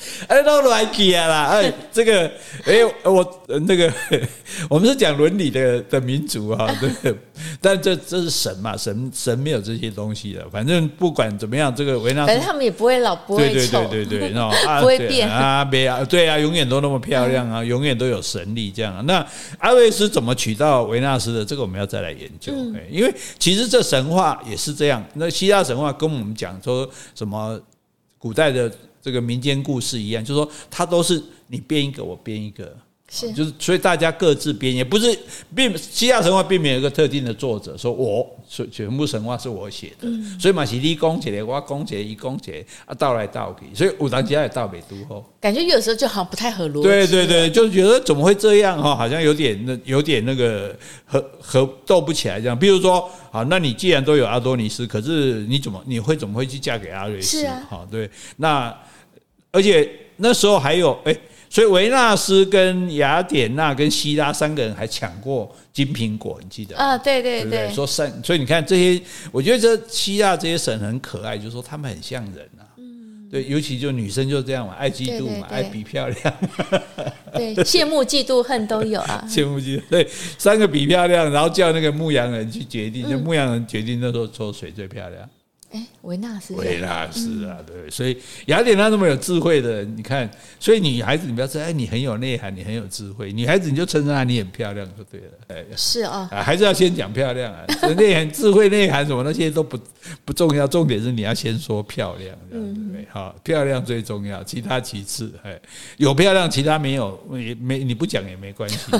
哎，都乱起啊啦！哎，这个，哎，我那个，我们是讲伦理的的民族啊，对，但这这是神嘛，神神没有这些东西的，反正不管怎么样，这个维纳斯，反正他们也不会老，不会丑，对对对对对，不会变啊，没啊，对啊，永远都那么漂亮啊，永远都有神力这样。啊那阿瑞斯怎么娶到维纳斯的？这个我们要再来研究，因为其实这神话也是这样。那希腊神话跟我们讲说什么古代的这个民间故事一样，就是说它都是你编一个，我编一个。是，就是所以大家各自编，也不是并希腊神话并没有一个特定的作者说我全部神话是我写的，嗯、所以嘛是你讲起来，我讲起来，一讲起来啊，倒来倒去，所以有当家也倒没读后，感觉有时候就好像不太合逻辑。对对对，就觉得怎么会这样哈？好像有点那有点那个合合斗不起来这样。比如说，好，那你既然都有阿多尼斯，可是你怎么你会怎么会去嫁给阿瑞斯？好、啊，对，那而且那时候还有哎。欸所以维纳斯跟雅典娜跟希拉三个人还抢过金苹果，你记得啊？对对对，说三，所以你看这些，我觉得这希腊这些神很可爱，就是说他们很像人啊。嗯，对，尤其就女生就这样嘛，爱嫉妒嘛，爱比漂亮。对，羡慕嫉妒恨都有啊。羡慕嫉妒，对，三个比漂亮，然后叫那个牧羊人去决定，就牧羊人决定那时候说谁最漂亮。哎，维纳斯，维纳斯啊，对，所以雅典娜那么有智慧的，你看，所以女孩子你不要说，哎，你很有内涵，你很有智慧，女孩子你就称赞她，你很漂亮就对了，哎，是啊，还是要先讲漂亮啊，内涵、智慧、内涵什么那些都不不重要，重点是你要先说漂亮，这样对不对？好，漂亮最重要，其他其次，哎，有漂亮，其他没有也没你不讲也没关系，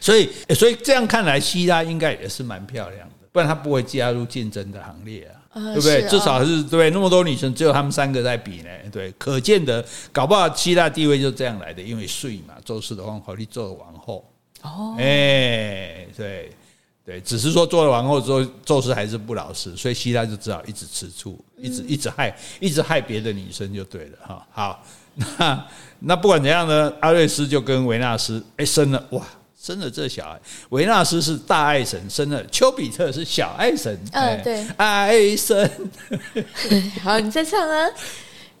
所以所以这样看来，希腊应该也是蛮漂亮的，不然她不会加入竞争的行列啊。对不对？至少是对那么多女生，只有他们三个在比呢。对，可见的，搞不好希腊地位就这样来的，因为税嘛，宙斯的皇后你做了王后。哦，哎，对对，只是说做了王后之后，宙斯还是不老实，所以希腊就只好一直吃醋，一直一直害，一直害别的女生就对了哈。好，那那不管怎样呢，阿瑞斯就跟维纳斯哎生了哇。生了这小孩，维纳斯是大爱神，生了丘比特是小爱神。嗯，对，爱神。好，你再唱啊，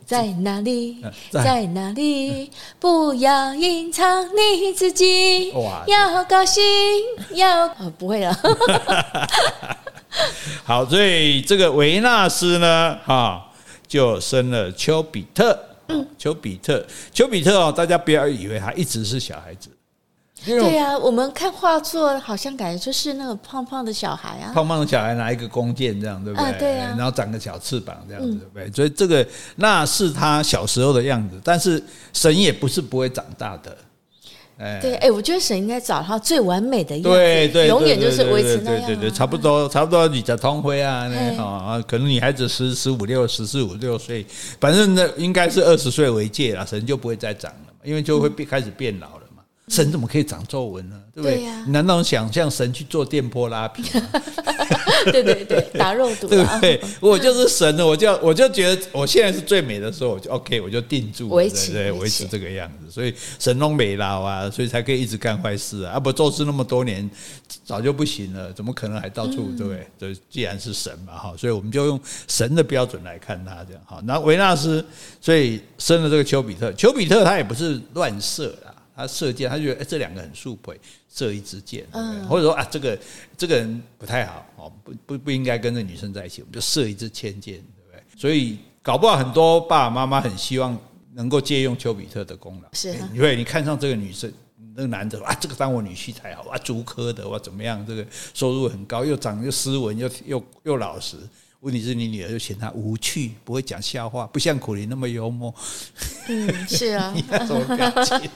在哪里？在哪里？不要隐藏你自己。哇，要高兴，要哦，不会了。好，所以这个维纳斯呢，哈，就生了丘比特。嗯，丘比特，丘比特哦，大家不要以为他一直是小孩子。对呀、啊，我们看画作，好像感觉就是那个胖胖的小孩啊，胖胖的小孩拿一个弓箭，这样对不对？啊对啊，然后长个小翅膀，这样子对不对？所以这个那是他小时候的样子，但是神也不是不会长大的。哎，对，哎，我觉得神应该找他最完美的样子，对对，永远就是维持那样、啊。对对对，差不多差不多你在通辉啊，那啊，可能女孩子十十五六十四五六岁，反正那应该是二十岁为界了，神就不会再长了嘛，因为就会变开始变老了。神怎么可以长皱纹呢？对不对？你难道想象神去做电波拉皮吗？对对对，打肉毒、啊，对不对？我就是神了，我就我就觉得我现在是最美的时候，我就 OK，我就定住，维持对，维持这个样子。所以神弄美老啊，所以才可以一直干坏事啊。啊不，宙斯那么多年早就不行了，怎么可能还到处、嗯、对不对？就既然是神嘛哈，所以我们就用神的标准来看他这样哈。那维纳斯所以生了这个丘比特，丘比特他也不是乱射啦。他射箭，他觉得哎，这两个很速配，射一支箭，或者说啊，这个这个人不太好哦，不不不应该跟这女生在一起，我们就射一支千箭，对不对？所以搞不好很多爸爸妈妈很希望能够借用丘比特的功劳，是，因为你看上这个女生，那个男的啊，这个当我女婿才好啊，足科的哇，怎么样？这个收入很高，又长又斯文，又又又老实。问题是你女儿就嫌他无趣，不会讲笑话，不像苦苓那么幽默。嗯，是啊，你要怎么感情？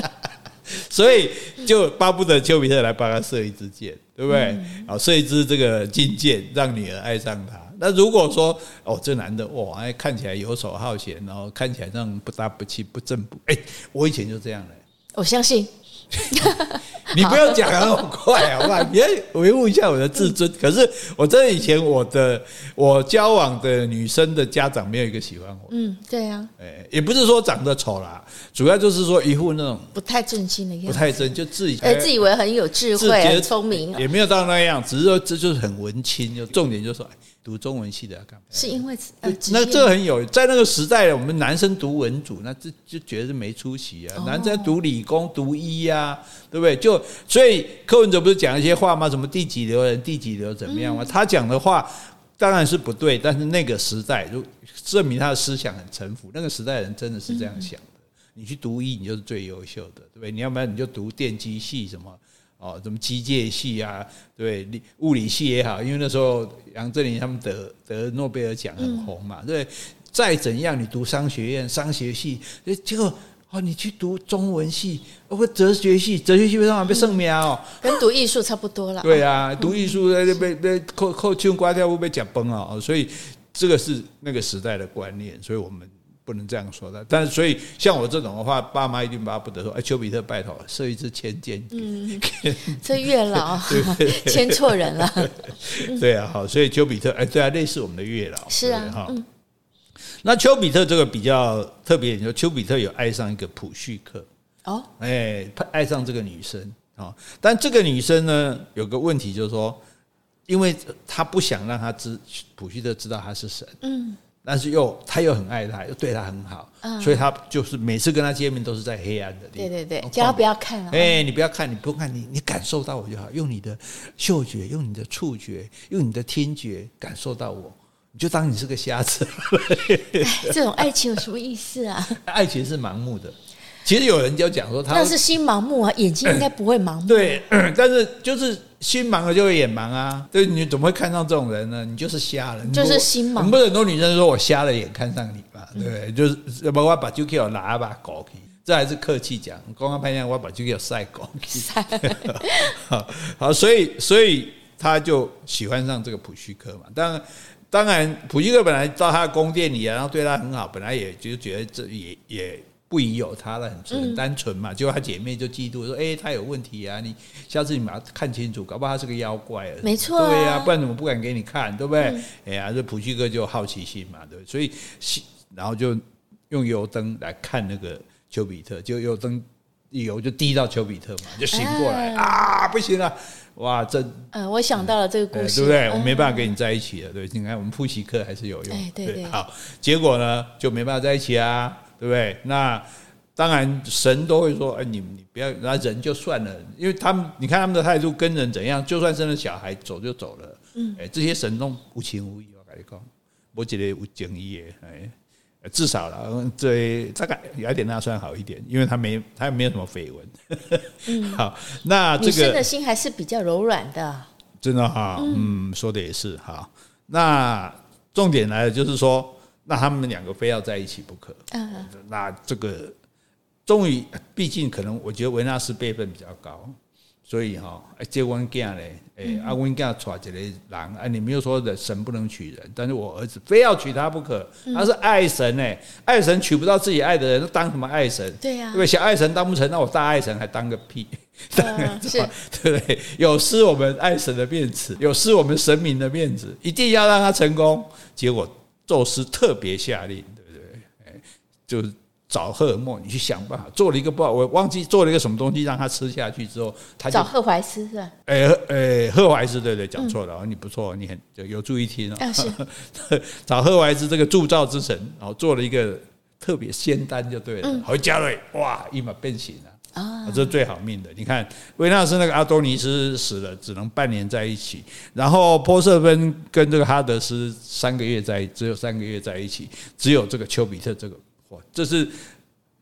所以就巴不得丘比特来帮他射一支箭，对不对？好，射一支这个金箭，让女儿爱上他。那如果说哦，这男的哇，看起来游手好闲，然后看起来这样不搭不气不正不哎，我以前就这样嘞。我相信。你不要讲的那么快好不好？你要维护一下我的自尊。可是我真的以前我的我交往的女生的家长没有一个喜欢我。嗯，对呀。哎，也不是说长得丑啦，主要就是说一副那种不太正经的样子，不太正，就自己哎，自以为很有智慧、很聪明，也没有到那样，只是说这就是很文青。就重点就是说。读中文系的要干嘛？是因为呃，那这很有，在那个时代，我们男生读文组，那这就觉得是没出息啊。男生读理工读医呀，对不对？就所以柯文哲不是讲一些话吗？什么第几流人，第几流怎么样吗？他讲的话当然是不对，但是那个时代就证明他的思想很陈腐。那个时代人真的是这样想的。你去读医，你就是最优秀的，对不对？你要不然你就读电机系什么。哦，什么机械系啊，对，物理系也好，因为那时候杨振宁他们得得诺贝尔奖很红嘛，对。再怎样，你读商学院、商学系，结果哦，你去读中文系，或哲学系，哲学系为什么被圣苗？哦，跟读艺术差不多了。对啊，读艺术被被扣扣秋瓜掉，会被讲崩啊！所以这个是那个时代的观念，所以我们。不能这样说的，但是所以像我这种的话，爸妈一定巴不得说：“哎，丘比特拜托射一支千箭。”嗯，这月老牵 错人了。对啊，好，所以丘比特，哎，对啊，类似我们的月老。是啊，哈。那丘比特这个比较特别，你说丘比特有爱上一个普绪克哦，哎，爱上这个女生啊，但这个女生呢，有个问题就是说，因为他不想让他知普绪特知道他是神，嗯。但是又他又很爱他，又对他很好，嗯、所以他就是每次跟他见面都是在黑暗的地方。对对对，叫他不要看。哎、欸，你不要看，你不用看，你你感受到我就好，用你的嗅觉，用你的触觉，用你的听觉感受到我，你就当你是个瞎子。这种爱情有什么意思啊？爱情是盲目的。其实有人就讲说他，他那是心盲目啊，眼睛应该不会盲目。对，但是就是心盲了就会眼盲啊。对，你怎么会看上这种人呢？你就是瞎了，就是心盲。不是很多女生说我瞎了眼看上你吧？对，就是包括把 JQ 我拿把狗去，这还是客气讲。刚刚拍下我把就给我晒狗去。好，好，所以所以他就喜欢上这个普须科嘛。当然，当然普须科本来到他的宫殿里啊，然后对他很好，本来也就觉得这也也。不疑有他了，很很单纯嘛。结果他姐妹就嫉妒说：“哎，他有问题啊！你下次你把他看清楚，搞不好他是个妖怪。”没错，对呀，不然怎么不敢给你看，对不对？哎呀，这普希哥就好奇心嘛，对，所以然后就用油灯来看那个丘比特，就油灯油就滴到丘比特嘛，就醒过来啊！不行了，哇，这嗯，我想到了这个故事，对不对？我没办法跟你在一起了，对，你看我们复习课还是有用，对对。好，结果呢就没办法在一起啊。对不对？那当然，神都会说：“哎，你你不要，那人就算了，因为他们，你看他们的态度跟人怎样，就算生了小孩，走就走了。嗯，哎，这些神都无情无义，我跟你讲，我觉得无情义的。哎，至少了，这大概有一点那算好一点，因为她没，她也没有什么绯闻。嗯，好，那这个女生的心还是比较柔软的，真的哈，嗯，说的也是哈。那重点来了，就是说。那他们两个非要在一起不可。嗯，那这个终于，毕竟可能我觉得维纳斯辈分比较高，所以哈，哎，结婚嫁嘞，哎，阿温嫁娶这个人，哎，你没有说的神不能娶人，但是我儿子非要娶她不可，他是爱神哎，爱神娶不到自己爱的人，当什么爱神？对呀，因为小爱神当不成，那我大爱神还当个屁？是，对不对？有失我们爱神的面子，有失我们神明的面子，一定要让他成功。结果。宙斯特别下令，对不对？哎，就是找赫尔墨，你去想办法做了一个不好，我忘记做了一个什么东西，让他吃下去之后，他就找赫淮斯是吧？哎哎，赫淮斯，对对，讲错了，你不错，你很有注意听哦。是 找赫淮斯这个铸造之神，然后做了一个特别仙丹，就对了。回家了，哇，立马变形了。啊，这是最好命的。你看，维纳斯那个阿多尼斯死了，只能半年在一起。然后波瑟芬跟这个哈德斯三个月在，只有三个月在一起。只有这个丘比特这个，哇，这是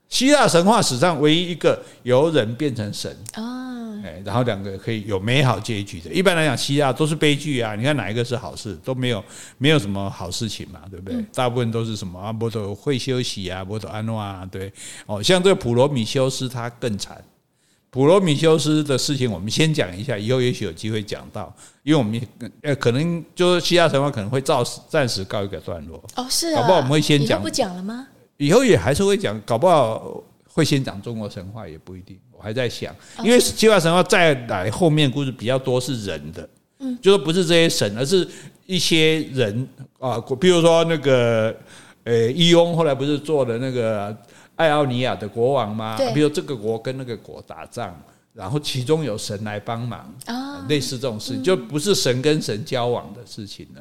希腊神话史上唯一一个由人变成神啊。哎，然后两个可以有美好结局的。一般来讲，希腊都是悲剧啊。你看哪一个是好事？都没有，没有什么好事情嘛，对不对？大部分都是什么啊？波多会休息啊，波多安诺啊，对。哦，像这个普罗米修斯他更惨。普罗米修斯的事情，我们先讲一下，以后也许有机会讲到。因为我们呃，可能就是希腊神话可能会暂时暂时告一个段落。哦，是啊。搞不好我们会先讲。不讲了吗？以后也还是会讲，搞不好会先讲中国神话，也不一定。我还在想，因为希腊神话再来后面故事比较多是人的，嗯，就说不是这些神，而是一些人啊，比如说那个呃，伊翁后来不是做了那个爱奥尼亚的国王吗？对，比如这个国跟那个国打仗，然后其中有神来帮忙啊，类似这种事，就不是神跟神交往的事情了。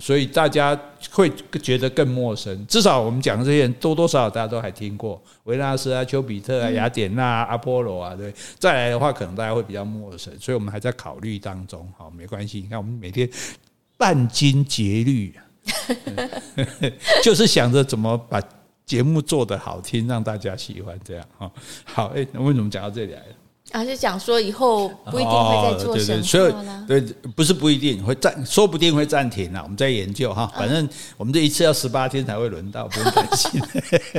所以大家会觉得更陌生。至少我们讲的这些人多多少少大家都还听过维纳斯啊、丘比特啊、雅典娜、阿波罗啊，对。再来的话，可能大家会比较陌生，所以我们还在考虑当中。好，没关系。你看，我们每天殚精竭虑，就是想着怎么把节目做得好听，让大家喜欢这样。哈，好，哎，那为什么讲到这里来了？啊，就讲说以后不一定会再做神话了。对，不是不一定会暂，说不定会暂停了。我们在研究哈，反正我们这一次要十八天才会轮到，不用担心。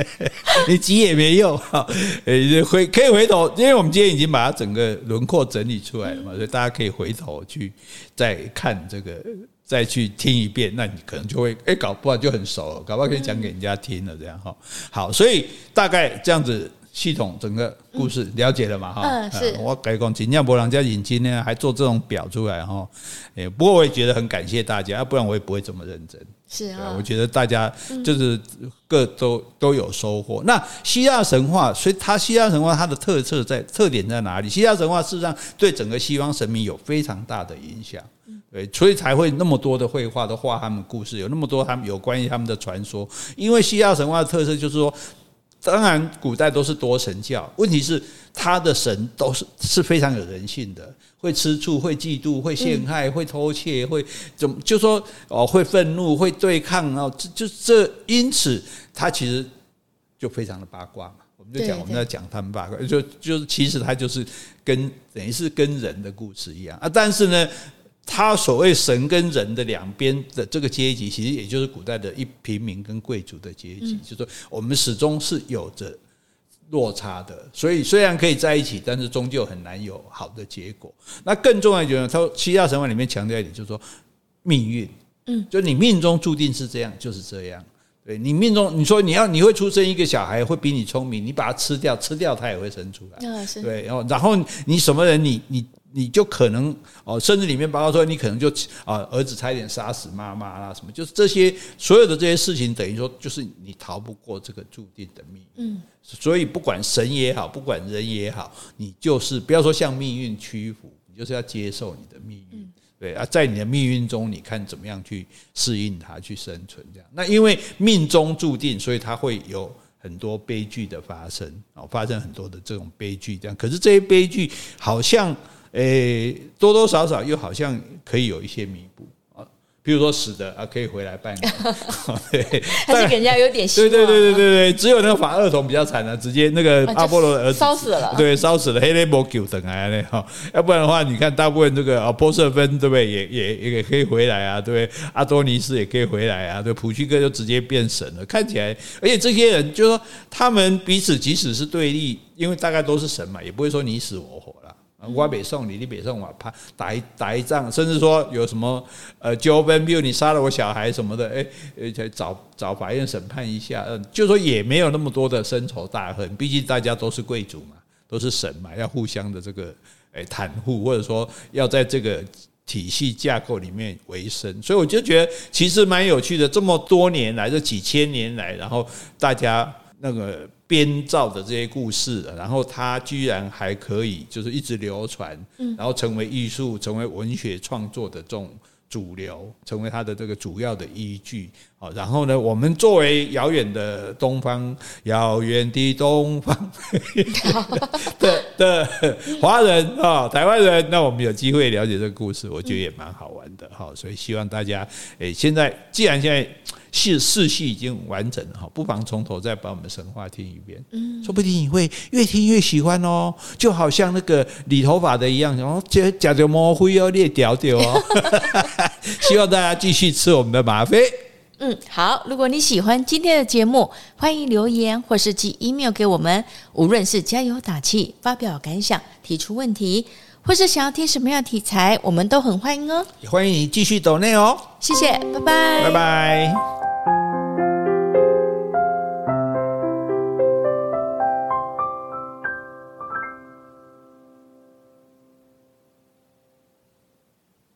你急也没用哈，呃，回可以回头，因为我们今天已经把它整个轮廓整理出来了嘛，所以大家可以回头去再看这个，再去听一遍，那你可能就会哎，搞不好就很熟了，搞不好可以讲给人家听了这样哈。好，所以大概这样子。系统整个故事了解了嘛？哈、嗯，是。我改讲，尽量不让人家引进呢，还做这种表出来哈。诶，不过我也觉得很感谢大家，要不然我也不会这么认真。是啊，我觉得大家就是各都都有收获。那希腊神话，所以它希腊神话它的特色在特点在哪里？希腊神话事实上对整个西方神明有非常大的影响。对，所以才会那么多的绘画都画他们故事，有那么多他们有关于他们的传说。因为希腊神话的特色就是说。当然古代都是多神教，问题是他的神都是是非常有人性的，会吃醋，会嫉妒，会陷害，会偷窃，会怎么就说哦，会愤怒，会对抗啊，就这因此他其实就非常的八卦嘛。我们就讲我们在讲他们八卦，就就是其实他就是跟等于是跟人的故事一样啊，但是呢。他所谓神跟人的两边的这个阶级，其实也就是古代的一平民跟贵族的阶级，就是说我们始终是有着落差的。所以虽然可以在一起，但是终究很难有好的结果。那更重要一点呢，他说希腊神话里面强调一点，就是说命运，嗯，就你命中注定是这样，就是这样。对你命中，你说你要你会出生一个小孩会比你聪明，你把它吃掉，吃掉他也会生出来。对，然后然后你什么人，你你。你就可能哦，甚至里面包括说，你可能就啊，儿子差一点杀死妈妈啦，什么，就是这些所有的这些事情，等于说就是你逃不过这个注定的命运。嗯，所以不管神也好，不管人也好，你就是不要说向命运屈服，你就是要接受你的命运。对啊，在你的命运中，你看怎么样去适应它，去生存这样。那因为命中注定，所以它会有很多悲剧的发生啊，发生很多的这种悲剧这样。可是这些悲剧好像。诶，多多少少又好像可以有一些弥补啊，比如说死的啊，可以回来办，对，还是给人家有点希望。对对对对对对，只有那个法厄同比较惨了，直接那个阿波罗的儿子烧死了，对，烧死了，黑雷摩狗等来呢哈，要不然的话，你看大部分这个啊波瑟芬对不对，也也也可以回来啊，对不对？阿多尼斯也可以回来啊，对，普希哥就直接变神了，看起来，而且这些人就是说他们彼此即使是对立，因为大概都是神嘛，也不会说你死我活了。我北宋你，你北宋我怕打一打一仗，甚至说有什么呃纠纷，比如你杀了我小孩什么的，哎，而且找找法院审判一下，嗯，就说也没有那么多的深仇大恨，毕竟大家都是贵族嘛，都是神嘛，要互相的这个哎袒护，或者说要在这个体系架构里面维生，所以我就觉得其实蛮有趣的，这么多年来，这几千年来，然后大家那个。编造的这些故事，然后它居然还可以就是一直流传，然后成为艺术、成为文学创作的这种主流，成为它的这个主要的依据。好，然后呢，我们作为遥远的东方，遥远的东方 的 的华人啊，台湾人，那我们有机会了解这个故事，我觉得也蛮好玩的。好，所以希望大家，诶，现在既然现在。是世系已经完整了哈，不妨从头再把我们神话听一遍，嗯，说不定你会越听越喜欢哦，就好像那个理头发的一样，然后这假的模糊要裂掉掉哦。希望大家继续吃我们的吗啡。嗯，好，如果你喜欢今天的节目，欢迎留言或是寄 email 给我们，无论是加油打气、发表感想、提出问题，或是想要听什么样的题材，我们都很欢迎哦。也欢迎你继续抖内哦，谢谢，拜拜，拜拜。